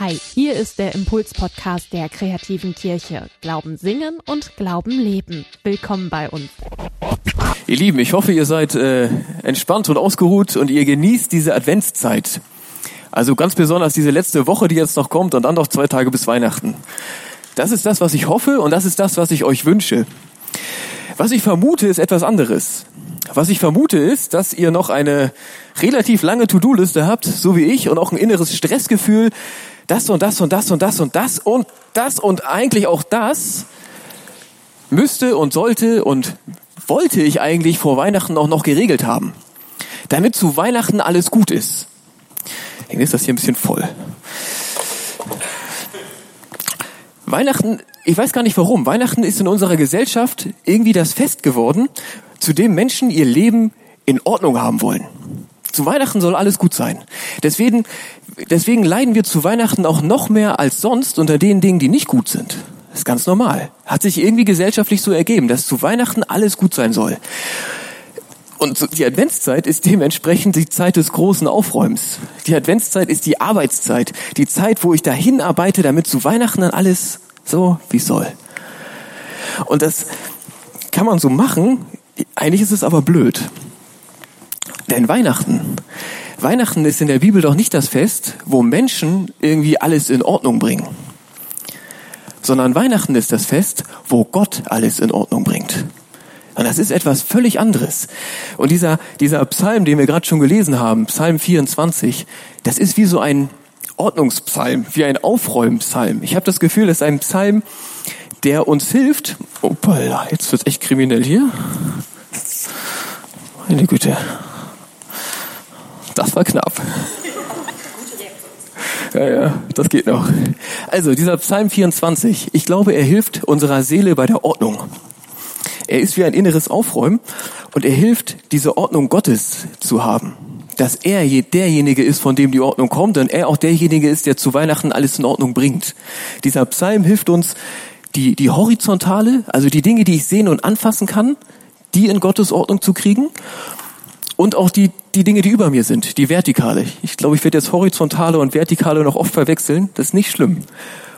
Hi, hier ist der Impuls-Podcast der kreativen Kirche. Glauben singen und Glauben leben. Willkommen bei uns. Ihr Lieben, ich hoffe, ihr seid äh, entspannt und ausgeruht und ihr genießt diese Adventszeit. Also ganz besonders diese letzte Woche, die jetzt noch kommt und dann noch zwei Tage bis Weihnachten. Das ist das, was ich hoffe und das ist das, was ich euch wünsche. Was ich vermute, ist etwas anderes. Was ich vermute ist, dass ihr noch eine relativ lange To-Do-Liste habt, so wie ich, und auch ein inneres Stressgefühl, das und das und das und das und das und das und eigentlich auch das müsste und sollte und wollte ich eigentlich vor Weihnachten auch noch geregelt haben. Damit zu Weihnachten alles gut ist. Irgendwie ist das hier ein bisschen voll. Weihnachten, ich weiß gar nicht warum, Weihnachten ist in unserer Gesellschaft irgendwie das Fest geworden, zu dem Menschen ihr Leben in Ordnung haben wollen. Zu Weihnachten soll alles gut sein. Deswegen, deswegen leiden wir zu Weihnachten auch noch mehr als sonst unter den Dingen, die nicht gut sind. Das ist ganz normal. Hat sich irgendwie gesellschaftlich so ergeben, dass zu Weihnachten alles gut sein soll. Und die Adventszeit ist dementsprechend die Zeit des großen Aufräumens. Die Adventszeit ist die Arbeitszeit, die Zeit, wo ich dahin arbeite, damit zu Weihnachten dann alles so wie soll. Und das kann man so machen. Eigentlich ist es aber blöd. Denn Weihnachten, Weihnachten ist in der Bibel doch nicht das Fest, wo Menschen irgendwie alles in Ordnung bringen. Sondern Weihnachten ist das Fest, wo Gott alles in Ordnung bringt. Und das ist etwas völlig anderes. Und dieser, dieser Psalm, den wir gerade schon gelesen haben, Psalm 24, das ist wie so ein Ordnungspsalm, wie ein Aufräumpsalm. Ich habe das Gefühl, das ist ein Psalm, der uns hilft. Opala, jetzt wird's echt kriminell hier. Meine Güte. Das war knapp. Ja, ja, das geht noch. Also, dieser Psalm 24, ich glaube, er hilft unserer Seele bei der Ordnung. Er ist wie ein inneres Aufräumen und er hilft, diese Ordnung Gottes zu haben. Dass er derjenige ist, von dem die Ordnung kommt und er auch derjenige ist, der zu Weihnachten alles in Ordnung bringt. Dieser Psalm hilft uns, die, die horizontale, also die Dinge, die ich sehen und anfassen kann, die in Gottes Ordnung zu kriegen und auch die, die Dinge, die über mir sind, die vertikale. Ich glaube, ich werde jetzt horizontale und vertikale noch oft verwechseln. Das ist nicht schlimm.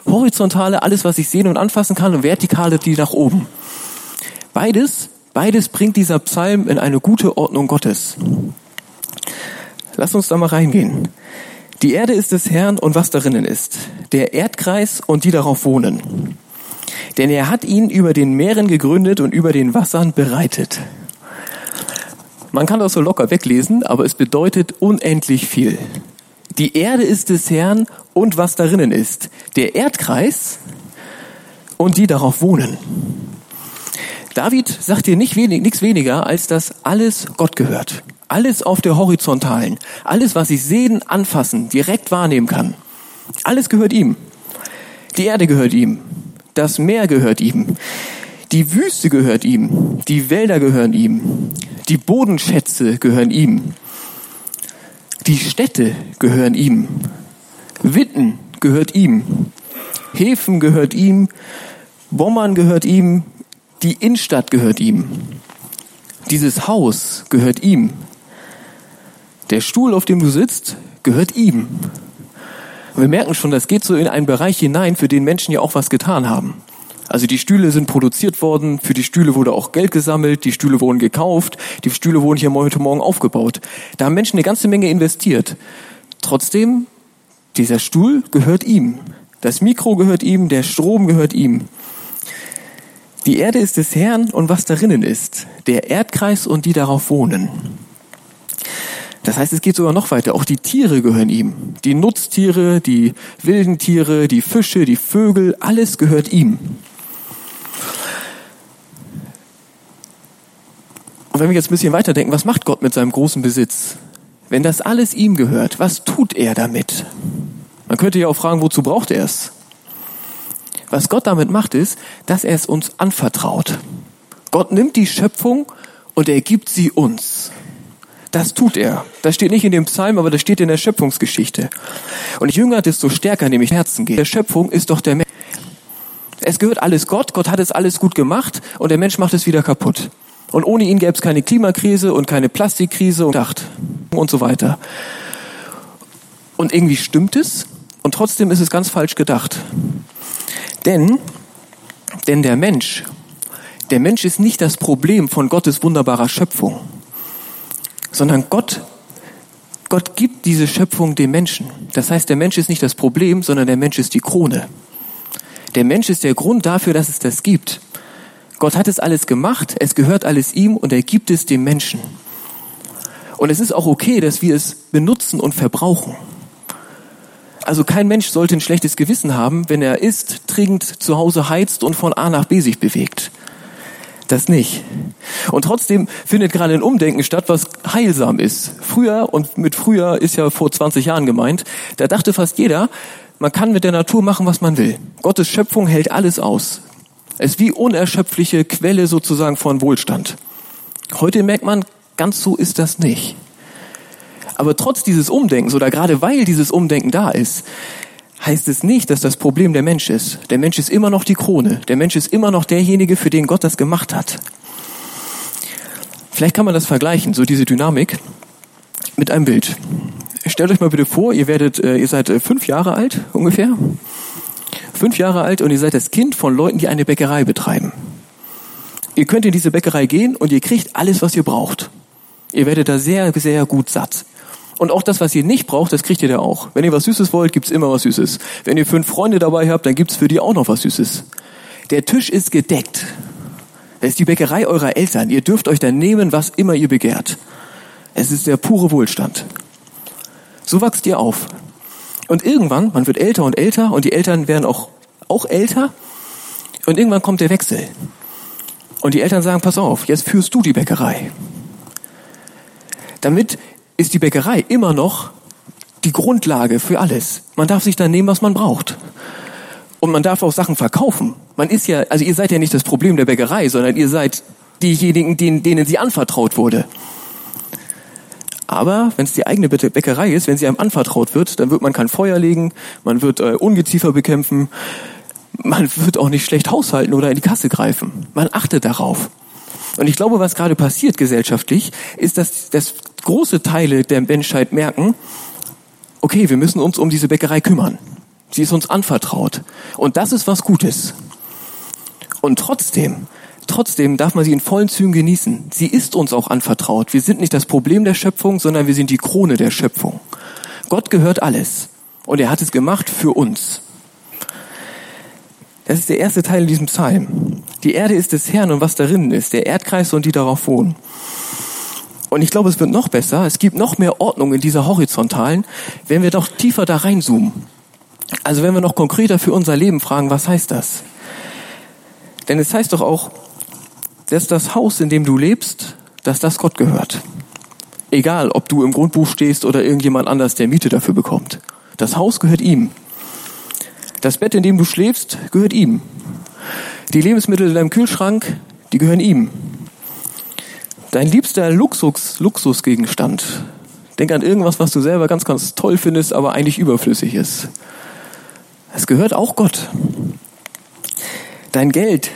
Horizontale, alles, was ich sehen und anfassen kann, und vertikale, die nach oben. Beides, beides bringt dieser Psalm in eine gute Ordnung Gottes. Lass uns da mal reingehen. Die Erde ist des Herrn und was darinnen ist, der Erdkreis und die darauf wohnen. Denn er hat ihn über den Meeren gegründet und über den Wassern bereitet. Man kann das so locker weglesen, aber es bedeutet unendlich viel. Die Erde ist des Herrn und was darinnen ist. Der Erdkreis und die darauf wohnen. David sagt hier nicht wenig, nichts weniger, als dass alles Gott gehört. Alles auf der Horizontalen. Alles, was ich sehen, anfassen, direkt wahrnehmen kann. Alles gehört ihm. Die Erde gehört ihm. Das Meer gehört ihm. Die Wüste gehört ihm, die Wälder gehören ihm, die Bodenschätze gehören ihm, die Städte gehören ihm, Witten gehört ihm, Häfen gehört ihm, Bommern gehört ihm, die Innenstadt gehört ihm, dieses Haus gehört ihm, der Stuhl, auf dem du sitzt, gehört ihm. Wir merken schon, das geht so in einen Bereich hinein, für den Menschen ja auch was getan haben. Also die Stühle sind produziert worden, für die Stühle wurde auch Geld gesammelt, die Stühle wurden gekauft, die Stühle wurden hier heute Morgen aufgebaut. Da haben Menschen eine ganze Menge investiert. Trotzdem, dieser Stuhl gehört ihm. Das Mikro gehört ihm, der Strom gehört ihm. Die Erde ist des Herrn und was darinnen ist, der Erdkreis und die darauf wohnen. Das heißt, es geht sogar noch weiter. Auch die Tiere gehören ihm. Die Nutztiere, die wilden Tiere, die Fische, die Vögel, alles gehört ihm. Und wenn wir jetzt ein bisschen weiterdenken, was macht Gott mit seinem großen Besitz? Wenn das alles ihm gehört, was tut er damit? Man könnte ja auch fragen, wozu braucht er es? Was Gott damit macht, ist, dass er es uns anvertraut. Gott nimmt die Schöpfung und er gibt sie uns. Das tut er. Das steht nicht in dem Psalm, aber das steht in der Schöpfungsgeschichte. Und jünger, desto stärker nämlich Herzen geht. Der Schöpfung ist doch der Mensch. Es gehört alles Gott. Gott hat es alles gut gemacht und der Mensch macht es wieder kaputt. Und ohne ihn gäbe es keine Klimakrise und keine Plastikkrise und Dacht und so weiter. Und irgendwie stimmt es. Und trotzdem ist es ganz falsch gedacht. Denn, denn der Mensch, der Mensch ist nicht das Problem von Gottes wunderbarer Schöpfung, sondern Gott, Gott gibt diese Schöpfung dem Menschen. Das heißt, der Mensch ist nicht das Problem, sondern der Mensch ist die Krone. Der Mensch ist der Grund dafür, dass es das gibt. Gott hat es alles gemacht, es gehört alles ihm und er gibt es dem Menschen. Und es ist auch okay, dass wir es benutzen und verbrauchen. Also kein Mensch sollte ein schlechtes Gewissen haben, wenn er isst, trinkt, zu Hause heizt und von A nach B sich bewegt. Das nicht. Und trotzdem findet gerade ein Umdenken statt, was heilsam ist. Früher, und mit früher ist ja vor 20 Jahren gemeint, da dachte fast jeder, man kann mit der Natur machen, was man will. Gottes Schöpfung hält alles aus. Es ist wie unerschöpfliche Quelle sozusagen von Wohlstand. Heute merkt man, ganz so ist das nicht. Aber trotz dieses Umdenkens oder gerade weil dieses Umdenken da ist, heißt es nicht, dass das Problem der Mensch ist. Der Mensch ist immer noch die Krone. Der Mensch ist immer noch derjenige, für den Gott das gemacht hat. Vielleicht kann man das vergleichen, so diese Dynamik, mit einem Bild. Stellt euch mal bitte vor, ihr werdet, äh, ihr seid äh, fünf Jahre alt ungefähr fünf Jahre alt und ihr seid das Kind von Leuten, die eine Bäckerei betreiben. Ihr könnt in diese Bäckerei gehen und ihr kriegt alles, was ihr braucht. Ihr werdet da sehr, sehr gut satt. Und auch das, was ihr nicht braucht, das kriegt ihr da auch. Wenn ihr was Süßes wollt, gibt's immer was Süßes. Wenn ihr fünf Freunde dabei habt, dann gibt's für die auch noch was Süßes. Der Tisch ist gedeckt. Das ist die Bäckerei eurer Eltern. Ihr dürft euch dann nehmen, was immer ihr begehrt. Es ist der pure Wohlstand. So wachst ihr auf. Und irgendwann, man wird älter und älter und die Eltern werden auch, auch älter. Und irgendwann kommt der Wechsel. Und die Eltern sagen, pass auf, jetzt führst du die Bäckerei. Damit ist die Bäckerei immer noch die Grundlage für alles. Man darf sich dann nehmen, was man braucht. Und man darf auch Sachen verkaufen. Man ist ja, also ihr seid ja nicht das Problem der Bäckerei, sondern ihr seid diejenigen, denen, denen sie anvertraut wurde. Aber wenn es die eigene Bäckerei ist, wenn sie einem anvertraut wird, dann wird man kein Feuer legen, man wird äh, Ungeziefer bekämpfen, man wird auch nicht schlecht haushalten oder in die Kasse greifen. Man achtet darauf. Und ich glaube, was gerade passiert gesellschaftlich, ist, dass, dass große Teile der Menschheit merken, okay, wir müssen uns um diese Bäckerei kümmern. Sie ist uns anvertraut. Und das ist was Gutes. Und trotzdem Trotzdem darf man sie in vollen Zügen genießen. Sie ist uns auch anvertraut. Wir sind nicht das Problem der Schöpfung, sondern wir sind die Krone der Schöpfung. Gott gehört alles. Und er hat es gemacht für uns. Das ist der erste Teil in diesem Psalm. Die Erde ist des Herrn und was darin ist, der Erdkreis und die darauf wohnen. Und ich glaube, es wird noch besser. Es gibt noch mehr Ordnung in dieser horizontalen, wenn wir doch tiefer da reinzoomen. Also wenn wir noch konkreter für unser Leben fragen, was heißt das? Denn es heißt doch auch, dass das Haus, in dem du lebst, dass das Gott gehört. Egal, ob du im Grundbuch stehst oder irgendjemand anders, der Miete dafür bekommt. Das Haus gehört ihm. Das Bett, in dem du schläfst, gehört ihm. Die Lebensmittel in deinem Kühlschrank, die gehören ihm. Dein liebster Luxus, Luxusgegenstand. Denk an irgendwas, was du selber ganz, ganz toll findest, aber eigentlich überflüssig ist. Es gehört auch Gott. Dein Geld,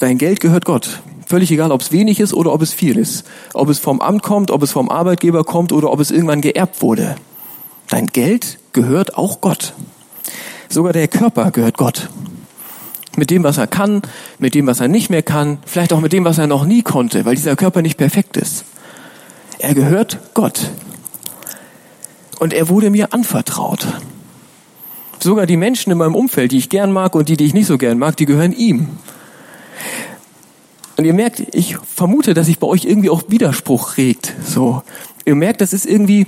dein Geld gehört Gott. Völlig egal, ob es wenig ist oder ob es viel ist. Ob es vom Amt kommt, ob es vom Arbeitgeber kommt oder ob es irgendwann geerbt wurde. Dein Geld gehört auch Gott. Sogar der Körper gehört Gott. Mit dem, was er kann, mit dem, was er nicht mehr kann, vielleicht auch mit dem, was er noch nie konnte, weil dieser Körper nicht perfekt ist. Er gehört Gott. Und er wurde mir anvertraut. Sogar die Menschen in meinem Umfeld, die ich gern mag und die, die ich nicht so gern mag, die gehören ihm. Und ihr merkt, ich vermute, dass sich bei euch irgendwie auch Widerspruch regt. So, ihr merkt, das ist irgendwie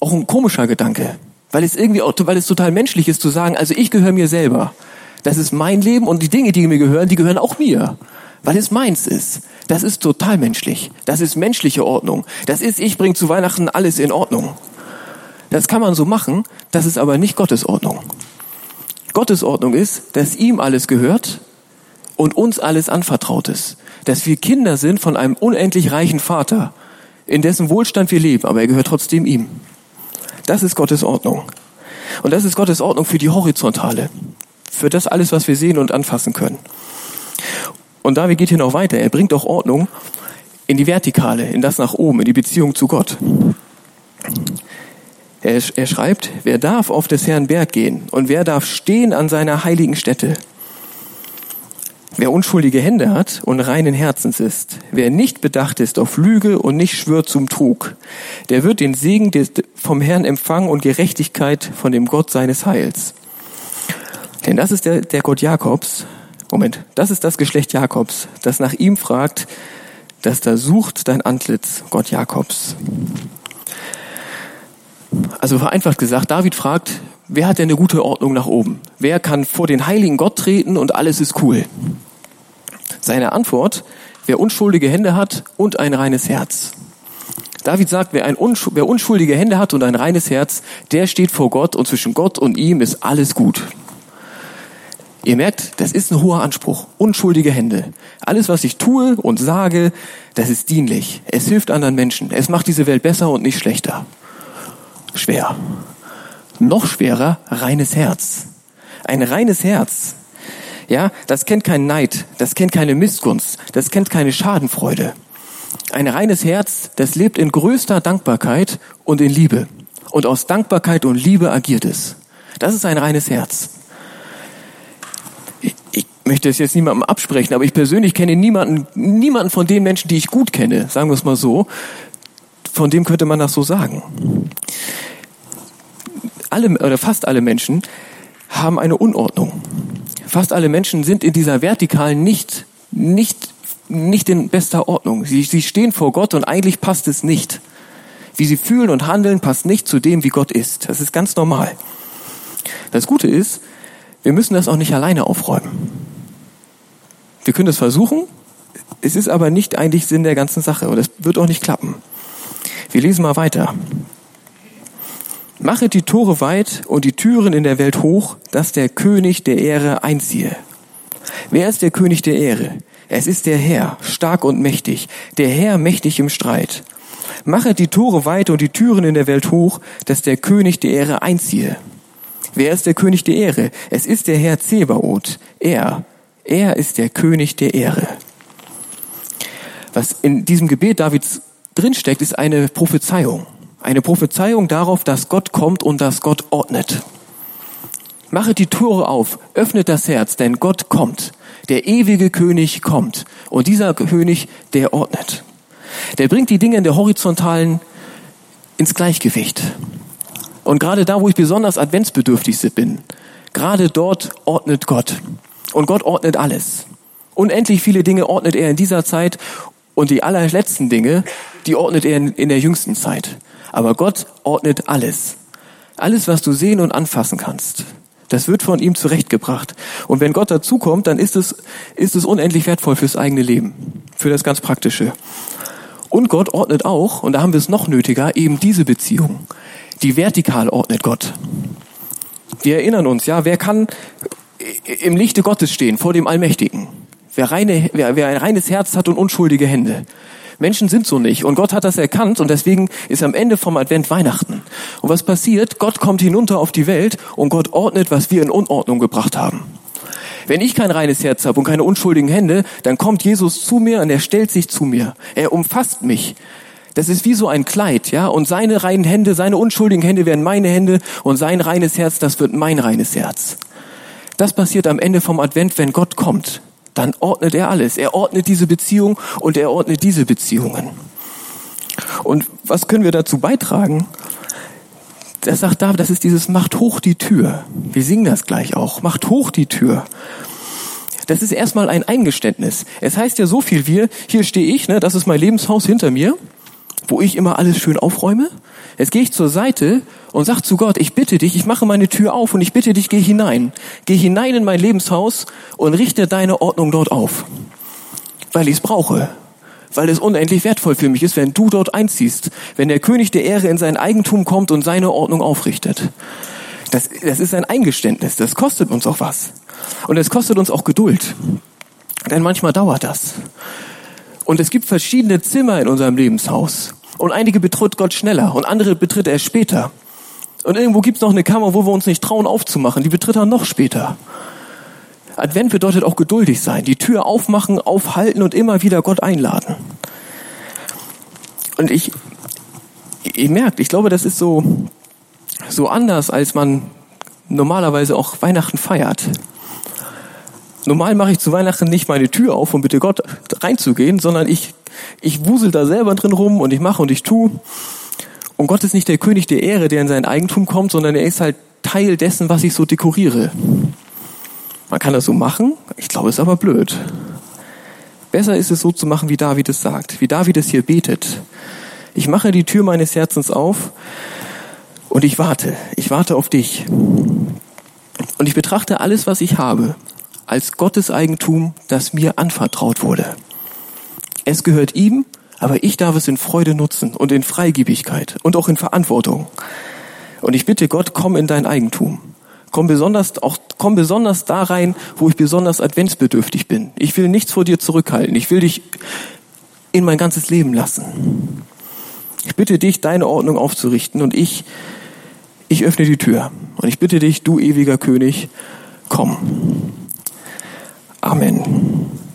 auch ein komischer Gedanke, weil es irgendwie auch, weil es total menschlich ist zu sagen, also ich gehöre mir selber. Das ist mein Leben und die Dinge, die mir gehören, die gehören auch mir, weil es meins ist. Das ist total menschlich. Das ist menschliche Ordnung. Das ist, ich bringe zu Weihnachten alles in Ordnung. Das kann man so machen, das ist aber nicht Gottes Ordnung. Gottes Ordnung ist, dass ihm alles gehört und uns alles anvertraut ist. Dass wir Kinder sind von einem unendlich reichen Vater, in dessen Wohlstand wir leben, aber er gehört trotzdem ihm. Das ist Gottes Ordnung. Und das ist Gottes Ordnung für die Horizontale. Für das alles, was wir sehen und anfassen können. Und David geht hier noch weiter. Er bringt auch Ordnung in die Vertikale, in das nach oben, in die Beziehung zu Gott. Er, er schreibt, wer darf auf des Herrn Berg gehen und wer darf stehen an seiner heiligen Stätte? Wer unschuldige Hände hat und reinen Herzens ist, wer nicht bedacht ist auf Lüge und nicht schwört zum Trug, der wird den Segen vom Herrn empfangen und Gerechtigkeit von dem Gott seines Heils. Denn das ist der, der Gott Jakobs, Moment, das ist das Geschlecht Jakobs, das nach ihm fragt, das da sucht dein Antlitz, Gott Jakobs. Also vereinfacht gesagt, David fragt, wer hat denn eine gute Ordnung nach oben? Wer kann vor den heiligen Gott treten und alles ist cool? Seine Antwort, wer unschuldige Hände hat und ein reines Herz. David sagt, wer, ein unsch wer unschuldige Hände hat und ein reines Herz, der steht vor Gott und zwischen Gott und ihm ist alles gut. Ihr merkt, das ist ein hoher Anspruch. Unschuldige Hände. Alles, was ich tue und sage, das ist dienlich. Es hilft anderen Menschen. Es macht diese Welt besser und nicht schlechter. Schwer. Noch schwerer, reines Herz. Ein reines Herz. Ja, das kennt keinen Neid, das kennt keine Missgunst, das kennt keine Schadenfreude. Ein reines Herz, das lebt in größter Dankbarkeit und in Liebe. Und aus Dankbarkeit und Liebe agiert es. Das ist ein reines Herz möchte es jetzt niemandem absprechen, aber ich persönlich kenne niemanden, niemanden von den Menschen, die ich gut kenne, sagen wir es mal so, von dem könnte man das so sagen. Alle oder fast alle Menschen haben eine Unordnung. Fast alle Menschen sind in dieser vertikalen nicht, nicht, nicht in bester Ordnung. Sie, sie stehen vor Gott und eigentlich passt es nicht. Wie sie fühlen und handeln, passt nicht zu dem, wie Gott ist. Das ist ganz normal. Das Gute ist, wir müssen das auch nicht alleine aufräumen. Wir können es versuchen, es ist aber nicht eigentlich Sinn der ganzen Sache und es wird auch nicht klappen. Wir lesen mal weiter. Mache die Tore weit und die Türen in der Welt hoch, dass der König der Ehre einziehe. Wer ist der König der Ehre? Es ist der Herr, stark und mächtig, der Herr mächtig im Streit. Mache die Tore weit und die Türen in der Welt hoch, dass der König der Ehre einziehe. Wer ist der König der Ehre? Es ist der Herr Zebaoth. Er, er ist der König der Ehre. Was in diesem Gebet Davids drinsteckt, ist eine Prophezeiung. Eine Prophezeiung darauf, dass Gott kommt und dass Gott ordnet. Mache die Tore auf, öffnet das Herz, denn Gott kommt. Der ewige König kommt. Und dieser König, der ordnet. Der bringt die Dinge in der horizontalen ins Gleichgewicht. Und gerade da, wo ich besonders adventsbedürftig bin, gerade dort ordnet Gott. Und Gott ordnet alles. Unendlich viele Dinge ordnet er in dieser Zeit und die allerletzten Dinge, die ordnet er in, der jüngsten Zeit. Aber Gott ordnet alles. Alles, was du sehen und anfassen kannst. Das wird von ihm zurechtgebracht. Und wenn Gott dazukommt, dann ist es, ist es unendlich wertvoll fürs eigene Leben. Für das ganz Praktische. Und Gott ordnet auch, und da haben wir es noch nötiger, eben diese Beziehung. Die vertikal ordnet Gott. Wir erinnern uns, ja, wer kann im Lichte Gottes stehen, vor dem Allmächtigen. Wer, reine, wer, wer ein reines Herz hat und unschuldige Hände. Menschen sind so nicht. Und Gott hat das erkannt und deswegen ist am Ende vom Advent Weihnachten. Und was passiert? Gott kommt hinunter auf die Welt und Gott ordnet, was wir in Unordnung gebracht haben. Wenn ich kein reines Herz habe und keine unschuldigen Hände, dann kommt Jesus zu mir und er stellt sich zu mir. Er umfasst mich. Das ist wie so ein Kleid, ja? Und seine reinen Hände, seine unschuldigen Hände werden meine Hände und sein reines Herz, das wird mein reines Herz. Das passiert am Ende vom Advent, wenn Gott kommt. Dann ordnet er alles. Er ordnet diese Beziehung und er ordnet diese Beziehungen. Und was können wir dazu beitragen? Das sagt David, das ist dieses macht hoch die Tür. Wir singen das gleich auch. Macht hoch die Tür. Das ist erstmal ein Eingeständnis. Es heißt ja so viel wie, hier stehe ich, ne, das ist mein Lebenshaus hinter mir, wo ich immer alles schön aufräume. Jetzt gehe ich zur Seite und sag zu Gott, ich bitte dich, ich mache meine Tür auf und ich bitte dich, geh hinein. Geh hinein in mein Lebenshaus und richte deine Ordnung dort auf. Weil ich es brauche. Weil es unendlich wertvoll für mich ist, wenn du dort einziehst. Wenn der König der Ehre in sein Eigentum kommt und seine Ordnung aufrichtet. Das, das ist ein Eingeständnis. Das kostet uns auch was. Und es kostet uns auch Geduld. Denn manchmal dauert das. Und es gibt verschiedene Zimmer in unserem Lebenshaus. Und einige betritt Gott schneller und andere betritt er später. Und irgendwo gibt's noch eine Kammer, wo wir uns nicht trauen aufzumachen. Die betritt er noch später. Advent bedeutet auch geduldig sein. Die Tür aufmachen, aufhalten und immer wieder Gott einladen. Und ich, ihr merkt, ich glaube, das ist so, so anders, als man normalerweise auch Weihnachten feiert. Normal mache ich zu Weihnachten nicht meine Tür auf, um bitte Gott reinzugehen, sondern ich, ich wusel da selber drin rum und ich mache und ich tu. Und Gott ist nicht der König der Ehre, der in sein Eigentum kommt, sondern er ist halt Teil dessen, was ich so dekoriere. Man kann das so machen, ich glaube, es ist aber blöd. Besser ist es so zu machen, wie David es sagt, wie David es hier betet. Ich mache die Tür meines Herzens auf und ich warte. Ich warte auf dich. Und ich betrachte alles, was ich habe, als Gottes Eigentum, das mir anvertraut wurde. Es gehört ihm, aber ich darf es in Freude nutzen und in Freigebigkeit und auch in Verantwortung. Und ich bitte Gott, komm in dein Eigentum. Komm besonders, auch, komm besonders da rein, wo ich besonders adventsbedürftig bin. Ich will nichts vor dir zurückhalten. Ich will dich in mein ganzes Leben lassen. Ich bitte dich, deine Ordnung aufzurichten und ich, ich öffne die Tür. Und ich bitte dich, du ewiger König, komm. Amen.